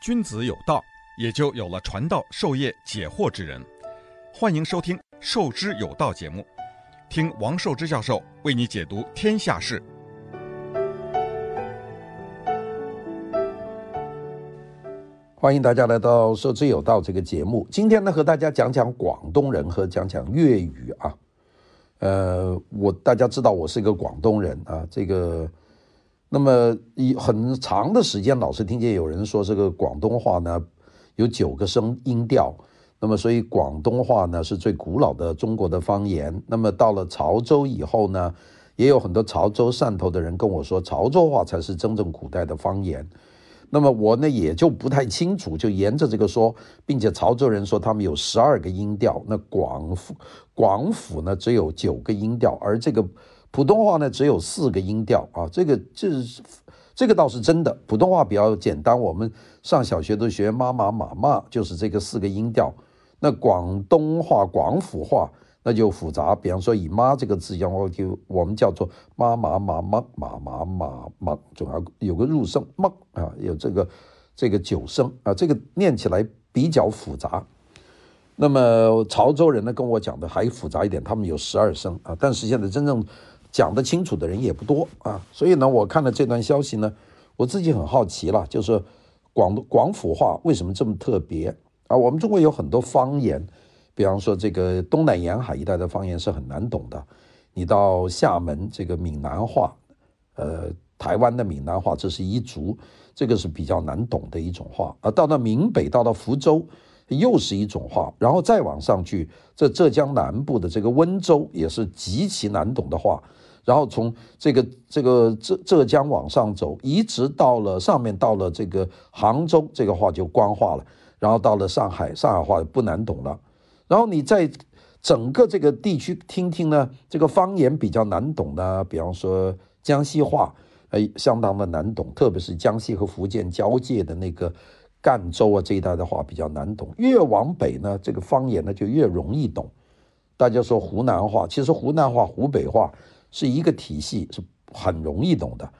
君子有道，也就有了传道授业解惑之人。欢迎收听《授之有道》节目，听王寿之教授为你解读天下事。欢迎大家来到《授之有道》这个节目。今天呢，和大家讲讲广东人和讲讲粤语啊。呃，我大家知道我是一个广东人啊，这个。那么一很长的时间，老是听见有人说这个广东话呢有九个声音调，那么所以广东话呢是最古老的中国的方言。那么到了潮州以后呢，也有很多潮州汕头的人跟我说，潮州话才是真正古代的方言。那么我呢也就不太清楚，就沿着这个说，并且潮州人说他们有十二个音调，那广府广府呢只有九个音调，而这个。普通话呢只有四个音调啊，这个这是这个倒是真的，普通话比较简单，我们上小学都学妈妈妈妈，就是这个四个音调。那广东话、广府话那就复杂，比方说以“妈”这个字，就我们叫做妈妈妈妈妈妈妈妈，总要有个入声“妈”啊，有这个这个九声啊，这个念起来比较复杂。那么潮州人呢跟我讲的还复杂一点，他们有十二声啊，但是现在真正。讲得清楚的人也不多啊，所以呢，我看了这段消息呢，我自己很好奇了，就是广广府话为什么这么特别啊？我们中国有很多方言，比方说这个东南沿海一带的方言是很难懂的。你到厦门这个闽南话，呃，台湾的闽南话，这是一族，这个是比较难懂的一种话啊。到了闽北，到了福州，又是一种话，然后再往上去，这浙江南部的这个温州也是极其难懂的话。然后从这个这个浙浙江往上走，一直到了上面，到了这个杭州，这个话就官话了。然后到了上海，上海话不难懂了。然后你在整个这个地区听听呢，这个方言比较难懂的，比方说江西话，哎，相当的难懂，特别是江西和福建交界的那个赣州啊这一带的话比较难懂。越往北呢，这个方言呢就越容易懂。大家说湖南话，其实湖南话、湖北话。是一个体系，是很容易懂的。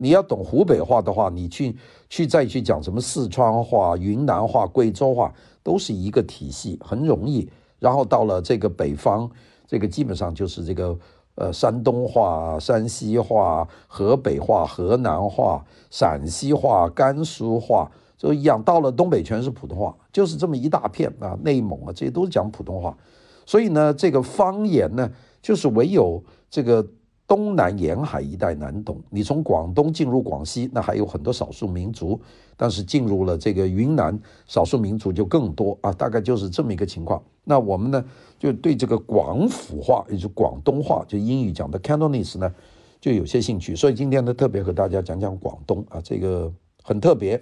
你要懂湖北话的话，你去去再去讲什么四川话、云南话、贵州话，都是一个体系，很容易。然后到了这个北方，这个基本上就是这个呃山东话、山西话、河北话、河南话、陕西话、甘肃话，就一样。到了东北全是普通话，就是这么一大片啊，内蒙啊这些都是讲普通话。所以呢，这个方言呢，就是唯有这个。东南沿海一带难懂，你从广东进入广西，那还有很多少数民族，但是进入了这个云南，少数民族就更多啊，大概就是这么一个情况。那我们呢，就对这个广府话，也就是广东话，就英语讲的 Cantonese 呢，就有些兴趣。所以今天呢，特别和大家讲讲广东啊，这个很特别。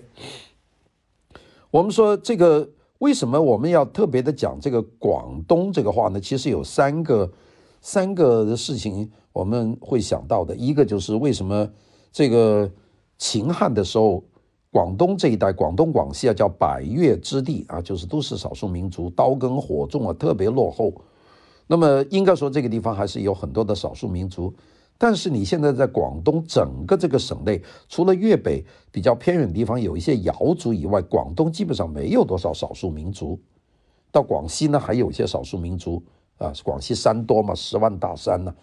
我们说这个为什么我们要特别的讲这个广东这个话呢？其实有三个。三个的事情我们会想到的，一个就是为什么这个秦汉的时候，广东这一带，广东广西啊叫百越之地啊，就是都是少数民族，刀耕火种啊，特别落后。那么应该说这个地方还是有很多的少数民族，但是你现在在广东整个这个省内，除了粤北比较偏远的地方有一些瑶族以外，广东基本上没有多少少数民族。到广西呢，还有一些少数民族。啊，广西山多嘛，十万大山呢，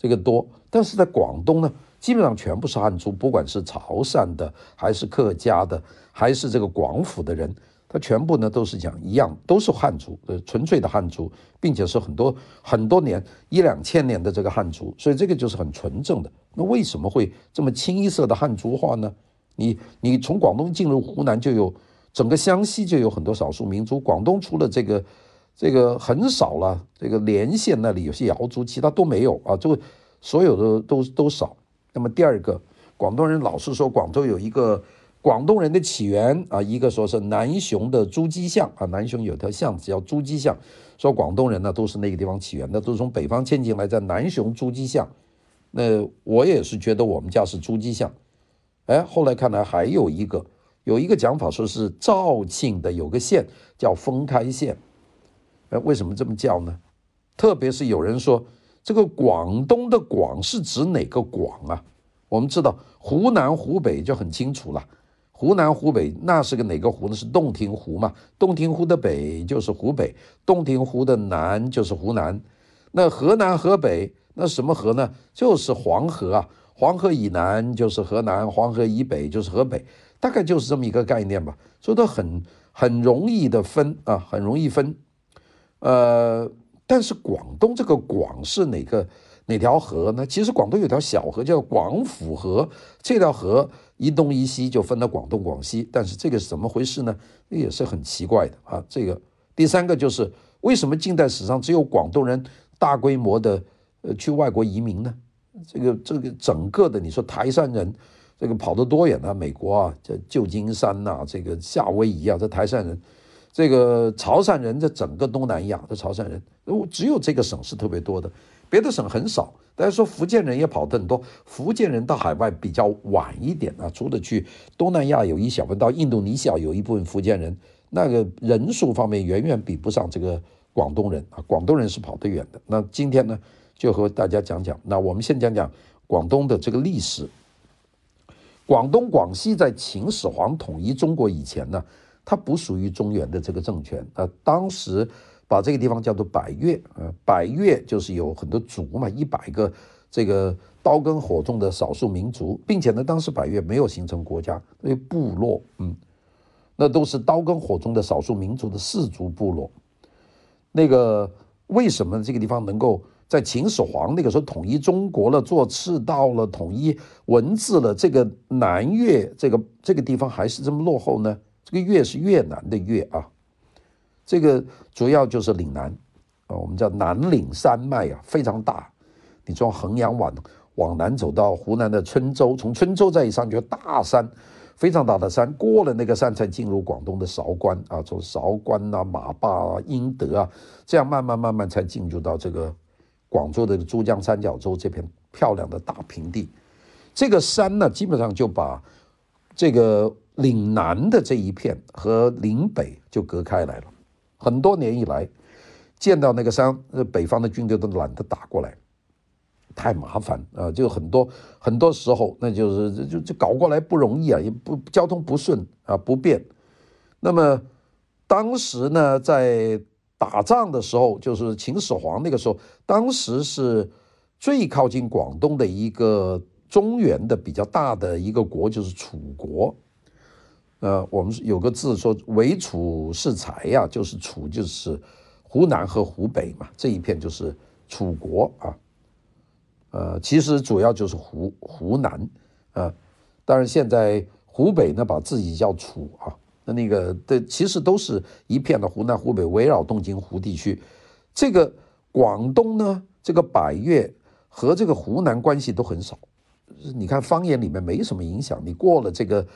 这个多。但是在广东呢，基本上全部是汉族，不管是潮汕的，还是客家的，还是这个广府的人，他全部呢都是讲一样，都是汉族，呃，纯粹的汉族，并且是很多很多年一两千年的这个汉族，所以这个就是很纯正的。那为什么会这么清一色的汉族化呢？你你从广东进入湖南，就有整个湘西就有很多少数民族，广东除了这个。这个很少了，这个连县那里有些瑶族，其他都没有啊。这个所有的都都少。那么第二个，广东人老是说广州有一个广东人的起源啊，一个说是南雄的朱矶巷啊，南雄有条巷子叫朱矶巷，说广东人呢都是那个地方起源的，都是从北方迁进来，在南雄朱矶巷。那我也是觉得我们家是朱矶巷，哎，后来看来还有一个有一个讲法，说是肇庆的有个县叫封开县。哎，为什么这么叫呢？特别是有人说，这个广东的“广”是指哪个广啊？我们知道湖南、湖北就很清楚了，湖南、湖北那是个哪个湖呢？是洞庭湖嘛？洞庭湖的北就是湖北，洞庭湖的南就是湖南。那河南、河北那什么河呢？就是黄河啊。黄河以南就是河南，黄河以北就是河北，大概就是这么一个概念吧。所以它很很容易的分啊，很容易分。呃，但是广东这个广是哪个哪条河呢？其实广东有条小河叫广府河，这条河一东一西就分了广东、广西。但是这个是怎么回事呢？也是很奇怪的啊。这个第三个就是为什么近代史上只有广东人大规模的呃去外国移民呢？这个这个整个的，你说台山人，这个跑得多远呢？美国啊，这旧金山呐、这个夏威夷啊，这台山人，这个潮汕人，在整个东南亚的潮汕人，只有这个省是特别多的，别的省很少。大家说福建人也跑得很多，福建人到海外比较晚一点啊，除了去东南亚有一小部分，到印度尼西亚有一部分福建人，那个人数方面远远比不上这个广东人啊，广东人是跑得远的。那今天呢？就和大家讲讲，那我们先讲讲广东的这个历史。广东、广西在秦始皇统一中国以前呢，它不属于中原的这个政权啊。当时把这个地方叫做百越啊，百越就是有很多族嘛，一百个这个刀耕火种的少数民族，并且呢，当时百越没有形成国家，那部落，嗯，那都是刀耕火种的少数民族的氏族部落。那个为什么这个地方能够？在秦始皇那个时候统一中国了，做赤道了，统一文字了，这个南越这个这个地方还是这么落后呢？这个越是越南的越啊，这个主要就是岭南啊，我们叫南岭山脉啊，非常大。你从衡阳往往南走到湖南的郴州，从郴州再一上就大山，非常大的山，过了那个山才进入广东的韶关啊，从韶关啊、马坝啊、英德啊，这样慢慢慢慢才进入到这个。广州的珠江三角洲这片漂亮的大平地，这个山呢，基本上就把这个岭南的这一片和岭北就隔开来了。很多年以来，见到那个山，北方的军队都懒得打过来，太麻烦啊！就很多很多时候，那就是就就搞过来不容易啊，也不交通不顺啊，不便。那么当时呢，在打仗的时候，就是秦始皇那个时候，当时是最靠近广东的一个中原的比较大的一个国，就是楚国。呃，我们有个字说“为楚是才”呀，就是楚就是湖南和湖北嘛，这一片就是楚国啊。呃，其实主要就是湖湖南啊，当然现在湖北呢，把自己叫楚啊。那那个对，其实都是一片的湖南、湖北围绕洞庭湖地区。这个广东呢，这个百越和这个湖南关系都很少。你看方言里面没什么影响。你过了这个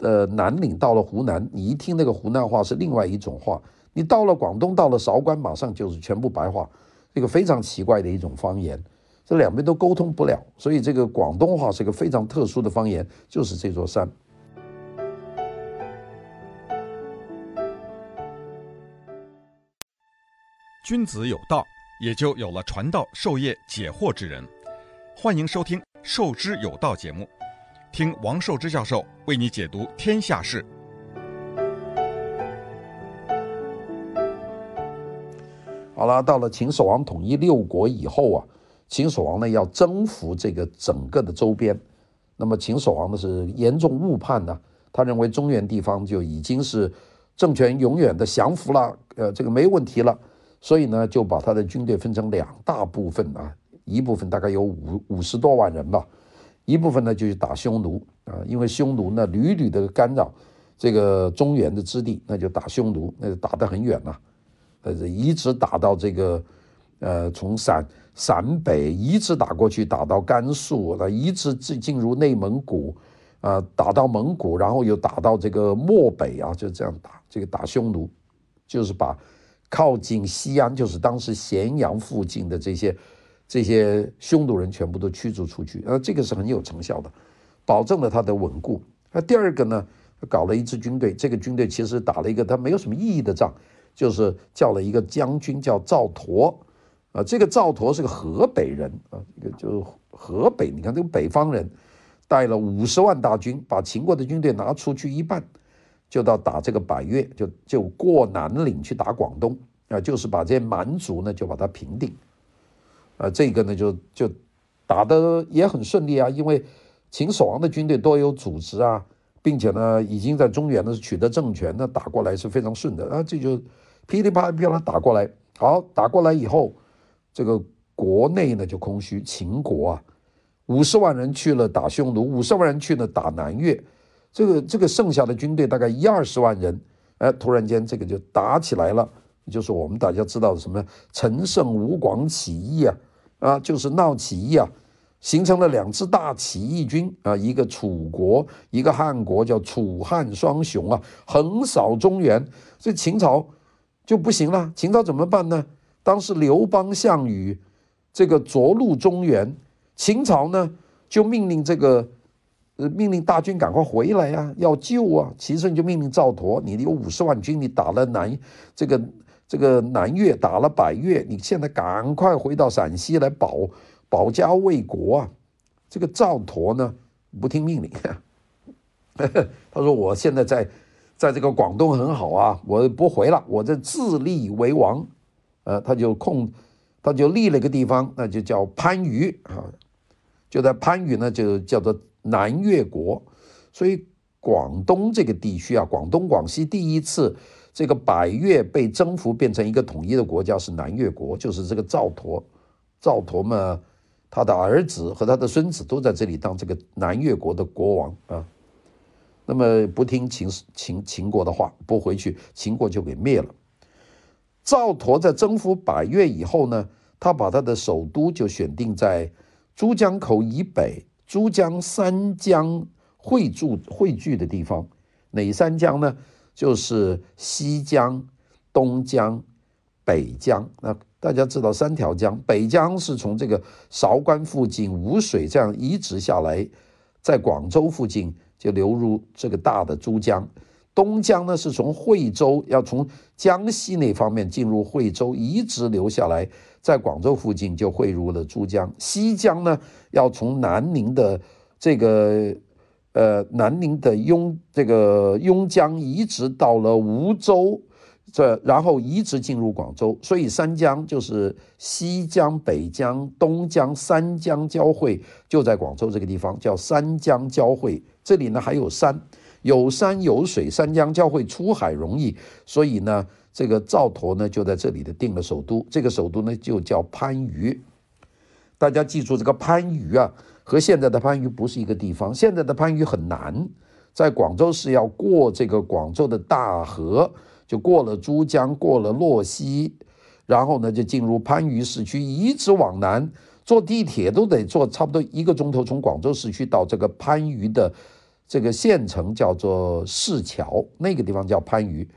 呃南岭，到了湖南，你一听那个湖南话是另外一种话。你到了广东，到了韶关，马上就是全部白话。这个非常奇怪的一种方言，这两边都沟通不了。所以这个广东话是一个非常特殊的方言，就是这座山。君子有道，也就有了传道授业解惑之人。欢迎收听《授之有道》节目，听王寿之教授为你解读天下事。好了，到了秦始皇统一六国以后啊，秦始皇呢要征服这个整个的周边。那么秦始皇呢是严重误判呢，他认为中原地方就已经是政权永远的降服了，呃，这个没问题了。所以呢，就把他的军队分成两大部分啊，一部分大概有五五十多万人吧，一部分呢就去打匈奴啊，因为匈奴呢屡屡的干扰这个中原的之地，那就打匈奴，那就打得很远呐，呃，一直打到这个呃从陕陕北一直打过去，打到甘肃，那一直进进入内蒙古啊，打到蒙古，然后又打到这个漠北啊，就这样打这个打匈奴，就是把。靠近西安，就是当时咸阳附近的这些这些匈奴人全部都驱逐出去，啊，这个是很有成效的，保证了他的稳固。那第二个呢，搞了一支军队，这个军队其实打了一个他没有什么意义的仗，就是叫了一个将军叫赵佗，啊，这个赵佗是个河北人啊，这个就河北，你看这个北方人带了五十万大军，把秦国的军队拿出去一半，就到打这个百越，就就过南岭去打广东啊，就是把这些蛮族呢就把它平定，啊，这个呢就就打得也很顺利啊，因为秦始皇的军队多有组织啊，并且呢已经在中原呢取得政权，那打过来是非常顺的。啊，这就噼里啪啦噼里啪啦打过来，好，打过来以后，这个国内呢就空虚，秦国啊。五十万人去了打匈奴，五十万人去了打南越，这个这个剩下的军队大概一二十万人，哎，突然间这个就打起来了，就是我们大家知道的什么陈胜吴广起义啊，啊，就是闹起义啊，形成了两支大起义军啊，一个楚国，一个汉国，叫楚汉双雄啊，横扫中原，这秦朝就不行了，秦朝怎么办呢？当时刘邦、项羽这个着陆中原。秦朝呢，就命令这个，呃，命令大军赶快回来呀，要救啊。其实你就命令赵佗，你有五十万军，你打了南这个这个南越，打了百越，你现在赶快回到陕西来保保家卫国啊。这个赵佗呢，不听命令，他说我现在在在这个广东很好啊，我不回了，我这自立为王。呃，他就控，他就立了个地方，那就叫番禺啊。就在番禺呢，就叫做南越国，所以广东这个地区啊，广东、广西第一次这个百越被征服，变成一个统一的国家是南越国，就是这个赵佗。赵佗嘛，他的儿子和他的孙子都在这里当这个南越国的国王啊。那么不听秦秦秦国的话，不回去，秦国就给灭了。赵佗在征服百越以后呢，他把他的首都就选定在。珠江口以北，珠江三江汇聚汇聚的地方，哪三江呢？就是西江、东江、北江。那大家知道三条江，北江是从这个韶关附近无水这样移植下来，在广州附近就流入这个大的珠江。东江呢是从惠州，要从江西那方面进入惠州，一直流下来。在广州附近就汇入了珠江，西江呢要从南宁的这个呃南宁的邕这个邕江一直到了梧州，这然后一直进入广州，所以三江就是西江、北江、东江三江交汇，就在广州这个地方叫三江交汇。这里呢还有山，有山有水，三江交汇出海容易，所以呢。这个赵佗呢，就在这里的定了首都，这个首都呢就叫番禺。大家记住，这个番禺啊，和现在的番禺不是一个地方。现在的番禺很难，在广州是要过这个广州的大河，就过了珠江，过了洛溪，然后呢就进入番禺市区，一直往南，坐地铁都得坐差不多一个钟头，从广州市区到这个番禺的这个县城叫做市桥，那个地方叫番禺。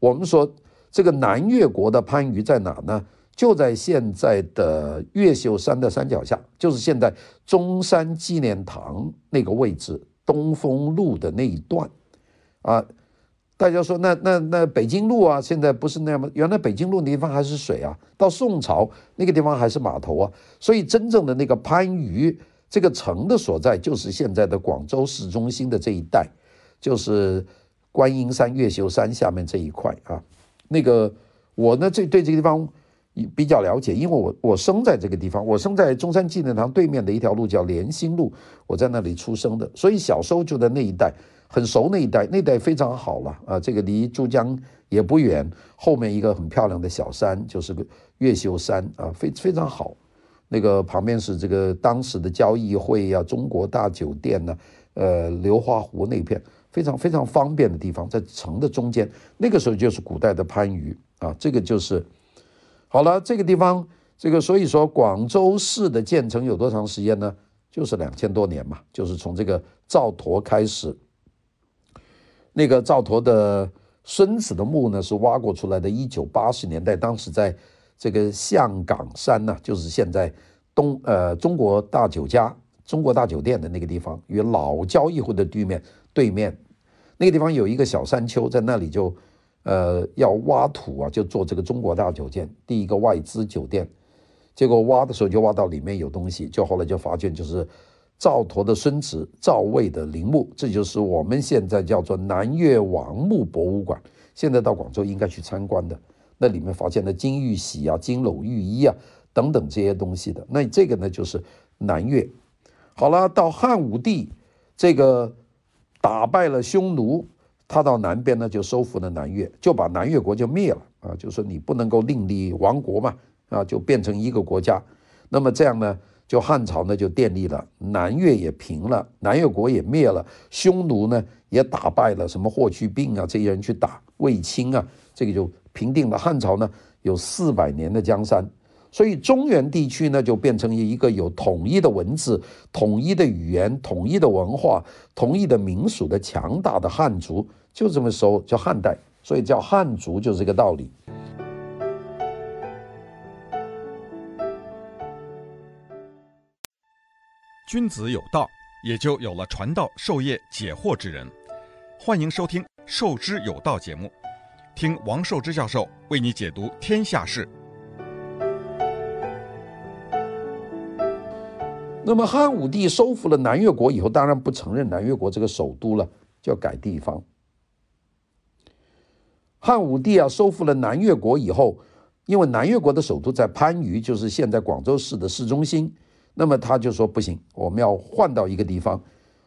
我们说。这个南越国的番禺在哪呢？就在现在的越秀山的山脚下，就是现在中山纪念堂那个位置，东风路的那一段。啊，大家说那那那北京路啊，现在不是那样吗？原来北京路那地方还是水啊，到宋朝那个地方还是码头啊。所以真正的那个番禺这个城的所在，就是现在的广州市中心的这一带，就是观音山、越秀山下面这一块啊。那个我呢，这对这个地方比较了解，因为我我生在这个地方，我生在中山纪念堂对面的一条路叫联兴路，我在那里出生的，所以小时候就在那一带，很熟那一带，那一带非常好了啊，这个离珠江也不远，后面一个很漂亮的小山就是个越秀山啊，非非常好，那个旁边是这个当时的交易会呀、啊，中国大酒店呐、啊，呃，流花湖那片。非常非常方便的地方，在城的中间，那个时候就是古代的番禺啊，这个就是好了。这个地方，这个所以说广州市的建成有多长时间呢？就是两千多年嘛，就是从这个赵佗开始。那个赵佗的孙子的墓呢，是挖过出来的，一九八十年代，当时在这个象岗山呢，就是现在东呃中国大酒家、中国大酒店的那个地方，与老交易会的对面对面。那个地方有一个小山丘，在那里就，呃，要挖土啊，就做这个中国大酒店，第一个外资酒店。结果挖的时候就挖到里面有东西，就后来就发现就是赵佗的孙子赵魏的陵墓，这就是我们现在叫做南越王墓博物馆。现在到广州应该去参观的，那里面发现了金玉玺啊、金缕玉衣啊等等这些东西的。那这个呢，就是南越。好了，到汉武帝这个打败了匈奴，他到南边呢就收复了南越，就把南越国就灭了啊，就说你不能够另立王国嘛，啊，就变成一个国家。那么这样呢，就汉朝呢就建立了，南越也平了，南越国也灭了，匈奴呢也打败了，什么霍去病啊这些人去打。卫青啊，这个就平定了汉朝呢，有四百年的江山，所以中原地区呢就变成一个有统一的文字、统一的语言、统一的文化、统一的民俗的强大的汉族，就这么说叫汉代，所以叫汉族就是这个道理。君子有道，也就有了传道授业解惑之人。欢迎收听。授之有道节目，听王寿之教授为你解读天下事。那么汉武帝收复了南越国以后，当然不承认南越国这个首都了，就要改地方。汉武帝啊，收复了南越国以后，因为南越国的首都在番禺，就是现在广州市的市中心，那么他就说不行，我们要换到一个地方。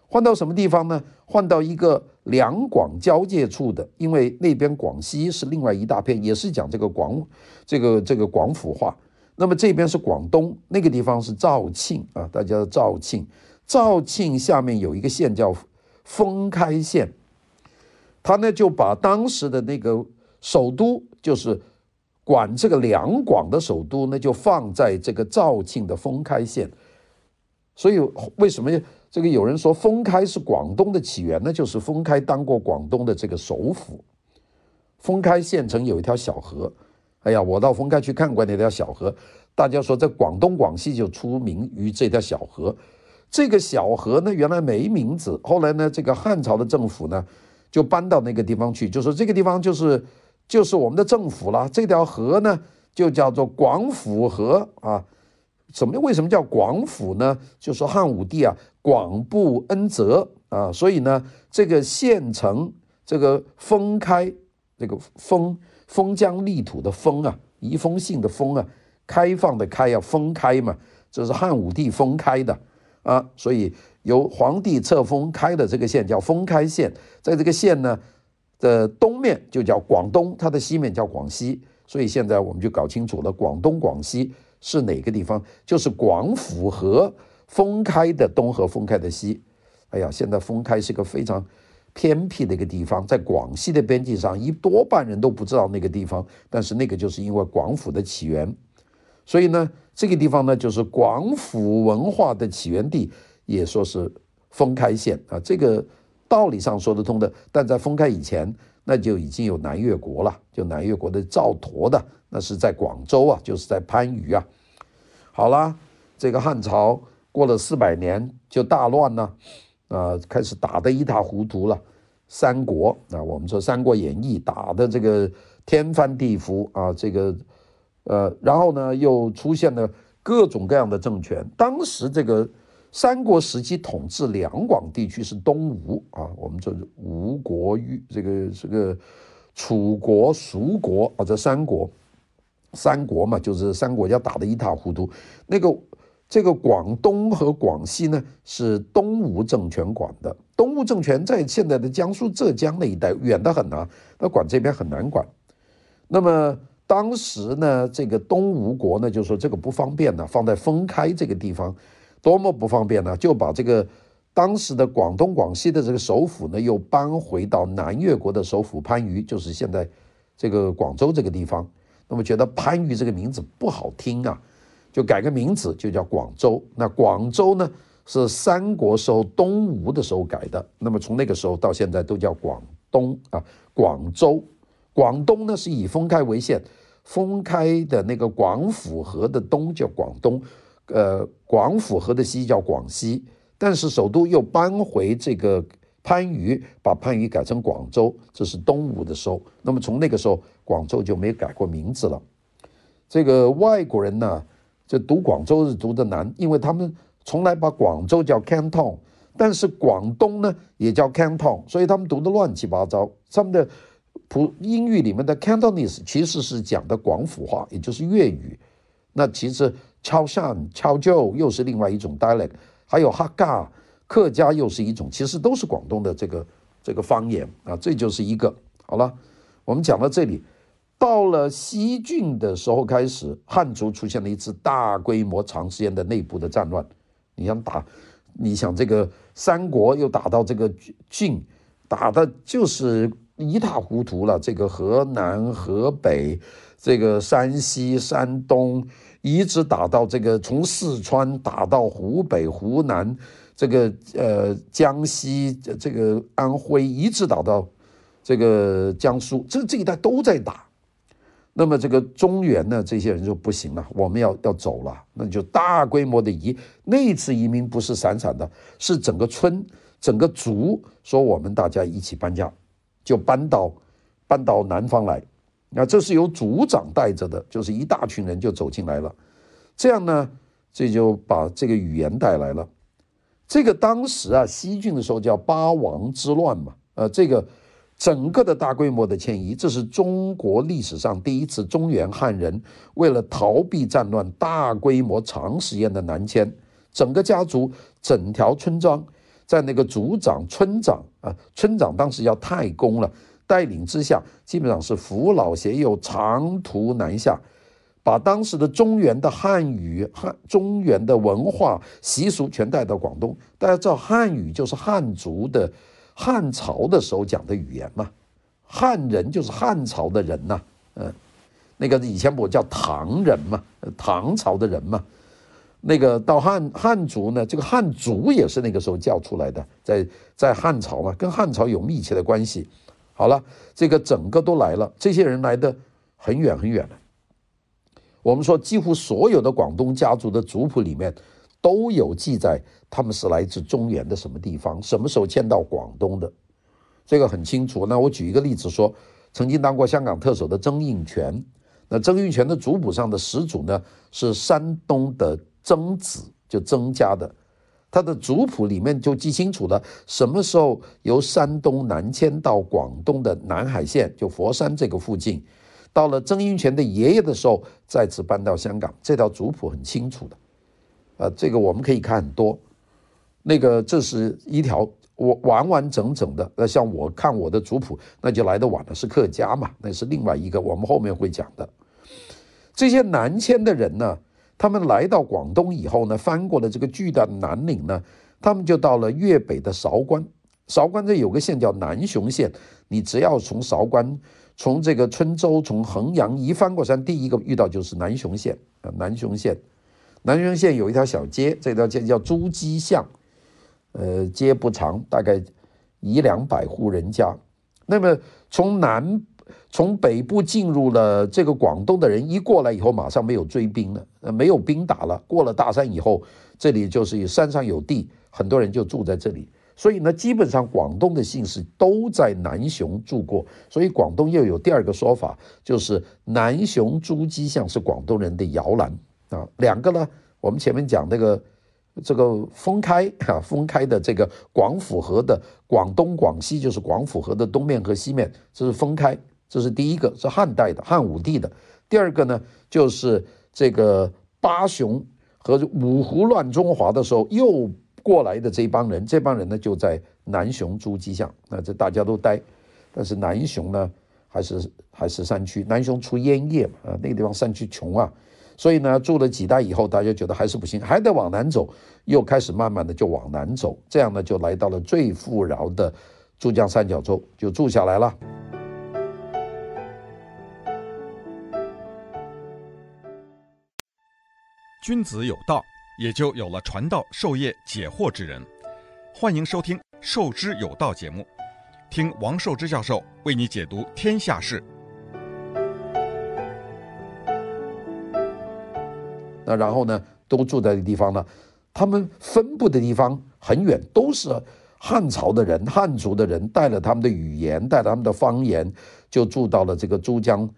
换到什么地方呢？换到一个两广交界处的，因为那边广西是另外一大片，也是讲这个广这个这个广府话。那么这边是广东，那个地方是肇庆啊，大家的肇庆。肇庆下面有一个县叫封开县，他呢就把当时的那个首都，就是管这个两广的首都呢，就放在这个肇庆的封开县。所以为什么？这个有人说封开是广东的起源呢，就是封开当过广东的这个首府。封开县城有一条小河，哎呀，我到封开去看过那条小河。大家说在广东广西就出名于这条小河。这个小河呢，原来没名字，后来呢，这个汉朝的政府呢，就搬到那个地方去，就说这个地方就是就是我们的政府了。这条河呢，就叫做广府河啊。什么？为什么叫广府呢？就说汉武帝啊，广布恩泽啊，所以呢，这个县城，这个封开，这个封封疆利土的封啊，一封信的封啊，开放的开啊，封开嘛，这是汉武帝封开的啊，所以由皇帝册封开的这个县叫封开县，在这个县呢的东面就叫广东，它的西面叫广西，所以现在我们就搞清楚了，广东广西。是哪个地方？就是广府和封开的东和封开的西。哎呀，现在封开是个非常偏僻的一个地方，在广西的边境上，一多半人都不知道那个地方。但是那个就是因为广府的起源，所以呢，这个地方呢就是广府文化的起源地，也说是封开县啊。这个道理上说得通的，但在封开以前。那就已经有南越国了，就南越国的赵佗的，那是在广州啊，就是在番禺啊。好了，这个汉朝过了四百年就大乱了，啊开始打得一塌糊涂了。三国啊，我们说《三国演义》打得这个天翻地覆啊，这个呃，然后呢又出现了各种各样的政权。当时这个。三国时期统治两广地区是东吴啊，我们说吴国、豫这个这个楚国、蜀国啊，这三国，三国嘛，就是三国要打得一塌糊涂。那个这个广东和广西呢，是东吴政权管的。东吴政权在现在的江苏、浙江那一带，远得很啊，那管这边很难管。那么当时呢，这个东吴国呢，就说这个不方便呢，放在封开这个地方。多么不方便呢？就把这个当时的广东、广西的这个首府呢，又搬回到南越国的首府番禺，就是现在这个广州这个地方。那么觉得番禺这个名字不好听啊，就改个名字，就叫广州。那广州呢，是三国时候东吴的时候改的。那么从那个时候到现在都叫广东啊，广州。广东呢是以封开为县，封开的那个广府河的东叫广东。呃，广府河的西叫广西，但是首都又搬回这个番禺，把番禺改成广州，这是东吴的时候。那么从那个时候，广州就没改过名字了。这个外国人呢，就读广州是读的难，因为他们从来把广州叫 Canton，但是广东呢也叫 Canton，所以他们读的乱七八糟。他们的普英语里面的 Cantonese 其实是讲的广府话，也就是粤语。那其实潮汕、潮州又是另外一种 dialect，还有客家、客家又是一种，其实都是广东的这个这个方言啊。这就是一个好了。我们讲到这里，到了西晋的时候开始，汉族出现了一次大规模、长时间的内部的战乱。你想打，你想这个三国又打到这个晋，打的就是一塌糊涂了。这个河南、河北。这个山西、山东，一直打到这个从四川打到湖北、湖南，这个呃江西、这个安徽，一直打到这个江苏，这这一带都在打。那么这个中原呢，这些人就不行了，我们要要走了，那就大规模的移。那次移民不是散散的，是整个村、整个族说我们大家一起搬家，就搬到搬到南方来。那这是由族长带着的，就是一大群人就走进来了，这样呢，这就把这个语言带来了。这个当时啊，西晋的时候叫八王之乱嘛，呃，这个整个的大规模的迁移，这是中国历史上第一次中原汉人为了逃避战乱，大规模长时间的南迁，整个家族、整条村庄，在那个族长、村长啊，村长当时叫太公了。带领之下，基本上是扶老携幼长途南下，把当时的中原的汉语、汉中原的文化习俗全带到广东。大家知道，汉语就是汉族的汉朝的时候讲的语言嘛，汉人就是汉朝的人呐、嗯，那个以前不叫唐人嘛，唐朝的人嘛，那个到汉汉族呢，这个汉族也是那个时候叫出来的，在在汉朝嘛，跟汉朝有密切的关系。好了，这个整个都来了，这些人来的很远很远的。我们说，几乎所有的广东家族的族谱里面都有记载，他们是来自中原的什么地方，什么时候迁到广东的，这个很清楚。那我举一个例子说，曾经当过香港特首的曾荫权，那曾荫权的族谱上的始祖呢是山东的曾子，就曾家的。他的族谱里面就记清楚了，什么时候由山东南迁到广东的南海县，就佛山这个附近，到了曾荫权的爷爷的时候，再次搬到香港，这条族谱很清楚的，呃，这个我们可以看很多，那个这是一条我完完整整的，那像我看我的族谱，那就来得晚了，是客家嘛，那是另外一个，我们后面会讲的，这些南迁的人呢。他们来到广东以后呢，翻过了这个巨大的南岭呢，他们就到了粤北的韶关。韶关这有个县叫南雄县，你只要从韶关，从这个郴州，从衡阳一翻过山，第一个遇到就是南雄县啊。南雄县，南雄县有一条小街，这条街叫朱基巷，呃，街不长，大概一两百户人家。那么从南。从北部进入了这个广东的人一过来以后，马上没有追兵了，呃，没有兵打了。过了大山以后，这里就是山上有地，很多人就住在这里。所以呢，基本上广东的姓氏都在南雄住过。所以广东又有第二个说法，就是南雄朱基巷是广东人的摇篮啊。两个呢，我们前面讲那个这个封开啊，封开的这个广府河的广东广西就是广府河的东面和西面，这是封开。这是第一个，是汉代的汉武帝的。第二个呢，就是这个八雄和五胡乱中华的时候又过来的这帮人，这帮人呢就在南雄朱矶巷。那这大家都待，但是南雄呢还是还是山区，南雄出烟叶嘛，啊，那个地方山区穷啊，所以呢住了几代以后，大家觉得还是不行，还得往南走，又开始慢慢的就往南走，这样呢就来到了最富饶的珠江三角洲，就住下来了。君子有道，也就有了传道授业解惑之人。欢迎收听《授之有道》节目，听王寿之教授为你解读天下事。那然后呢，都住在的地方呢，他们分布的地方很远，都是汉朝的人、汉族的人，带了他们的语言，带了他们的方言，就住到了这个珠江，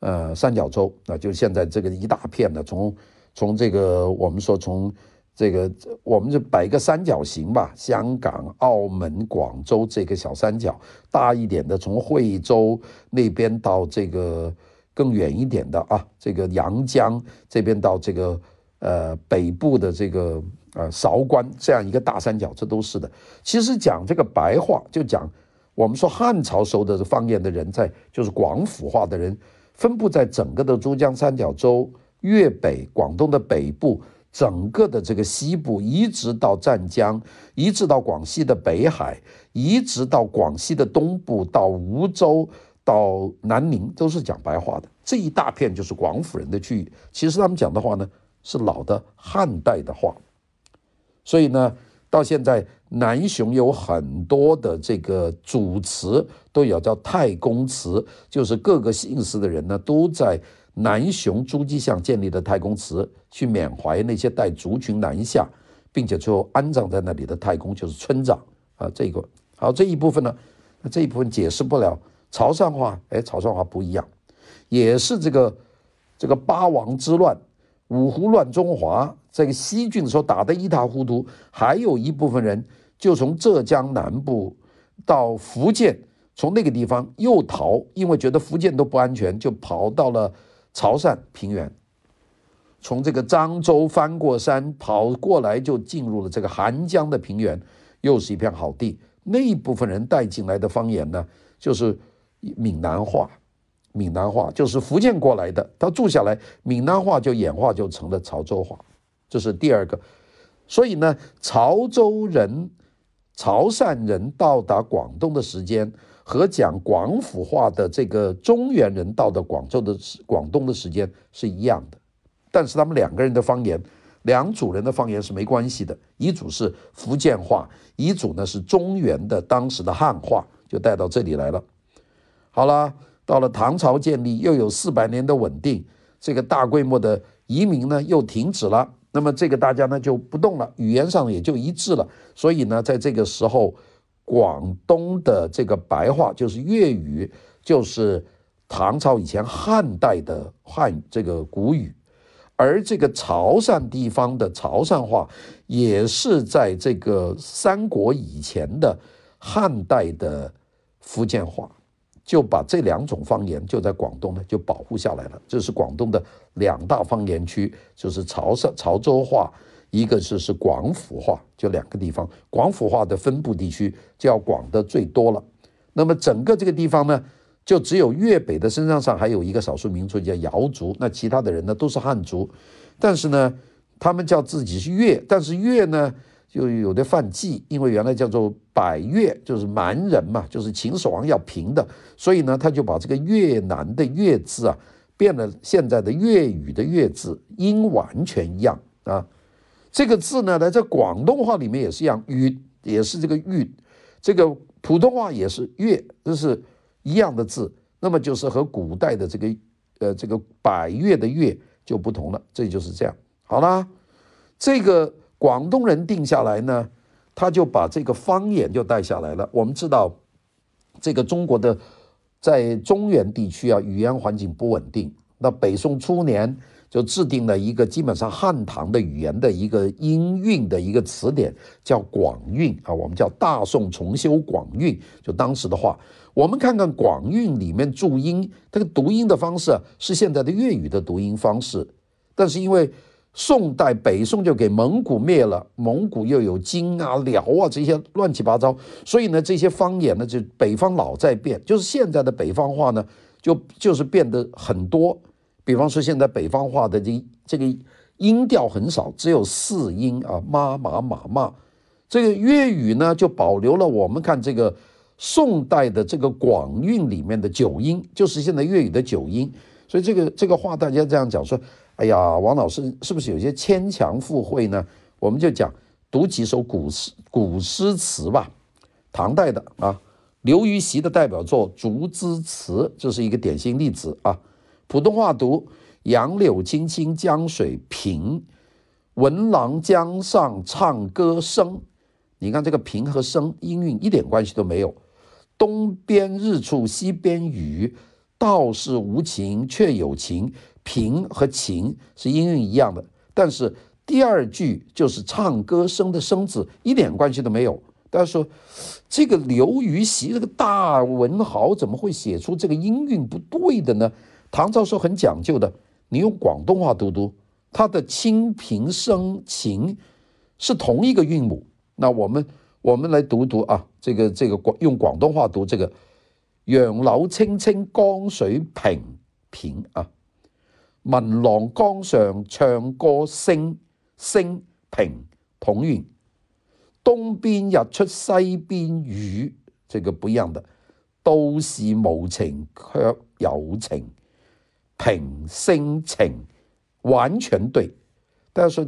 呃，三角洲，那就现在这个一大片的从。从这个我们说从这个我们就摆一个三角形吧，香港、澳门、广州这个小三角，大一点的从惠州那边到这个更远一点的啊，这个阳江这边到这个呃北部的这个呃韶关这样一个大三角，这都是的。其实讲这个白话，就讲我们说汉朝时候的方言的人在，就是广府话的人，分布在整个的珠江三角洲、粤北、广东的北部。整个的这个西部，一直到湛江，一直到广西的北海，一直到广西的东部，到梧州，到南宁，都是讲白话的。这一大片就是广府人的区域。其实他们讲的话呢，是老的汉代的话。所以呢，到现在南雄有很多的这个主祠，都有叫太公祠，就是各个姓氏的人呢都在。南雄诸暨巷建立的太公祠，去缅怀那些带族群南下，并且最后安葬在那里的太公，就是村长啊。这个好，这一部分呢，那这一部分解释不了。潮汕话，哎，潮汕话不一样，也是这个这个八王之乱，五胡乱中华，这个西晋的时候打得一塌糊涂，还有一部分人就从浙江南部到福建，从那个地方又逃，因为觉得福建都不安全，就跑到了。潮汕平原，从这个漳州翻过山跑过来，就进入了这个韩江的平原，又是一片好地。那一部分人带进来的方言呢，就是闽南话。闽南话就是福建过来的，他住下来，闽南话就演化就成了潮州话。这是第二个。所以呢，潮州人、潮汕人到达广东的时间。和讲广府话的这个中原人到的广州的广东的时间是一样的，但是他们两个人的方言，两组人的方言是没关系的，一组是福建话，一组呢是中原的当时的汉话，就带到这里来了。好了，到了唐朝建立，又有四百年的稳定，这个大规模的移民呢又停止了，那么这个大家呢就不动了，语言上也就一致了，所以呢，在这个时候。广东的这个白话就是粤语，就是唐朝以前汉代的汉这个古语，而这个潮汕地方的潮汕话也是在这个三国以前的汉代的福建话，就把这两种方言就在广东呢就保护下来了。这是广东的两大方言区，就是潮汕潮州话。一个是是广府话，就两个地方，广府话的分布地区就要广的最多了。那么整个这个地方呢，就只有粤北的身上上还有一个少数民族叫瑶族，那其他的人呢都是汉族，但是呢，他们叫自己是粤，但是粤呢就有的犯忌，因为原来叫做百越，就是蛮人嘛，就是秦始皇要平的，所以呢，他就把这个越南的越字啊变了现在的粤语的粤字，音完全一样啊。这个字呢，来在广东话里面也是一样，粤也是这个粤，这个普通话也是粤，这是一样的字。那么就是和古代的这个呃这个百越的越就不同了，这就是这样。好啦，这个广东人定下来呢，他就把这个方言就带下来了。我们知道，这个中国的在中原地区啊，语言环境不稳定。那北宋初年。就制定了一个基本上汉唐的语言的一个音韵的一个词典，叫广韵啊，我们叫大宋重修广韵。就当时的话，我们看看广韵里面注音，这个读音的方式是现在的粤语的读音方式，但是因为宋代北宋就给蒙古灭了，蒙古又有金啊、辽啊这些乱七八糟，所以呢，这些方言呢就北方老在变，就是现在的北方话呢，就就是变得很多。比方说，现在北方话的这这个音调很少，只有四音啊，妈妈妈妈。这个粤语呢，就保留了我们看这个宋代的这个广韵里面的九音，就是现在粤语的九音。所以这个这个话，大家这样讲说，哎呀，王老师是不是有些牵强附会呢？我们就讲读几首古诗古诗词吧，唐代的啊，刘禹锡的代表作《竹枝词》，这是一个典型例子啊。普通话读“杨柳青青江水平，闻郎江上唱歌声”。你看这个“平”和“声”音韵一点关系都没有。东边日出西边雨，道是无情却有情。平和情是音韵一样的，但是第二句就是唱歌声的声字一点关系都没有。大家说，这个刘禹锡这个大文豪怎么会写出这个音韵不对的呢？唐朝时候很讲究的，你用广东话读读，它的清平声情是同一个韵母。那我们我们来读读啊，这个这个广用广东话读这个“杨柳青青江水平平”啊，“闻郎江上唱歌声声平”同韵。东边日出西边雨，这个不一样的。都是无情却有情，平声情，完全对。大家说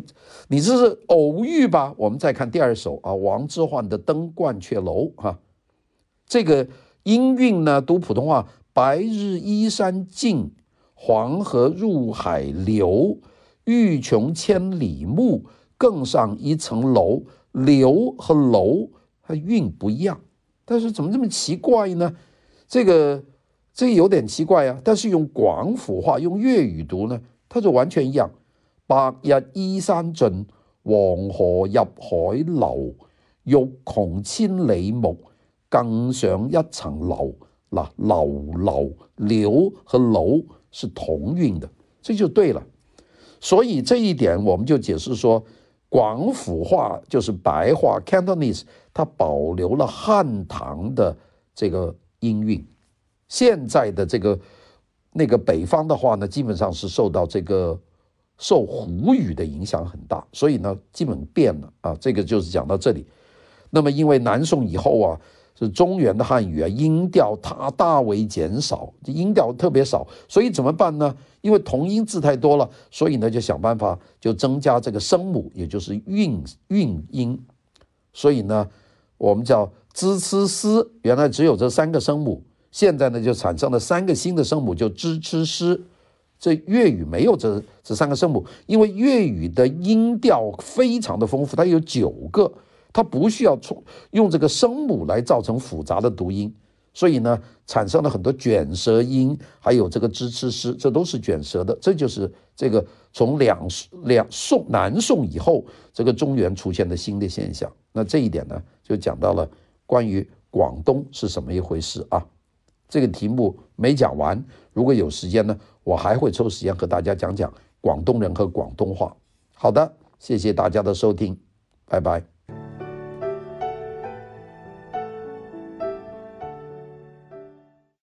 你这是偶遇吧？我们再看第二首啊，王之涣的《登鹳雀楼》哈，这个音韵呢，读普通话：白日依山尽，黄河入海流。欲穷千里目，更上一层楼。流和楼它韵不一样，但是怎么这么奇怪呢？这个这个有点奇怪啊。但是用广府话用粤语读呢，它就完全一样。白日依山尽，黄河入海流。欲穷千里目，更上一层楼。嗱，楼楼刘和楼是同韵的，这就对了。所以这一点我们就解释说。广府话就是白话 Cantonese，它保留了汉唐的这个音韵。现在的这个那个北方的话呢，基本上是受到这个受胡语的影响很大，所以呢，基本变了啊。这个就是讲到这里。那么因为南宋以后啊。是中原的汉语啊，音调它大为减少，音调特别少，所以怎么办呢？因为同音字太多了，所以呢就想办法就增加这个声母，也就是韵韵音。所以呢，我们叫支、吃、思，原来只有这三个声母，现在呢就产生了三个新的声母，就支、吃、思。这粤语没有这这三个声母，因为粤语的音调非常的丰富，它有九个。它不需要从用这个声母来造成复杂的读音，所以呢，产生了很多卷舌音，还有这个支、吃、诗，这都是卷舌的。这就是这个从两两宋南宋以后，这个中原出现的新的现象。那这一点呢，就讲到了关于广东是什么一回事啊？这个题目没讲完，如果有时间呢，我还会抽时间和大家讲讲广东人和广东话。好的，谢谢大家的收听，拜拜。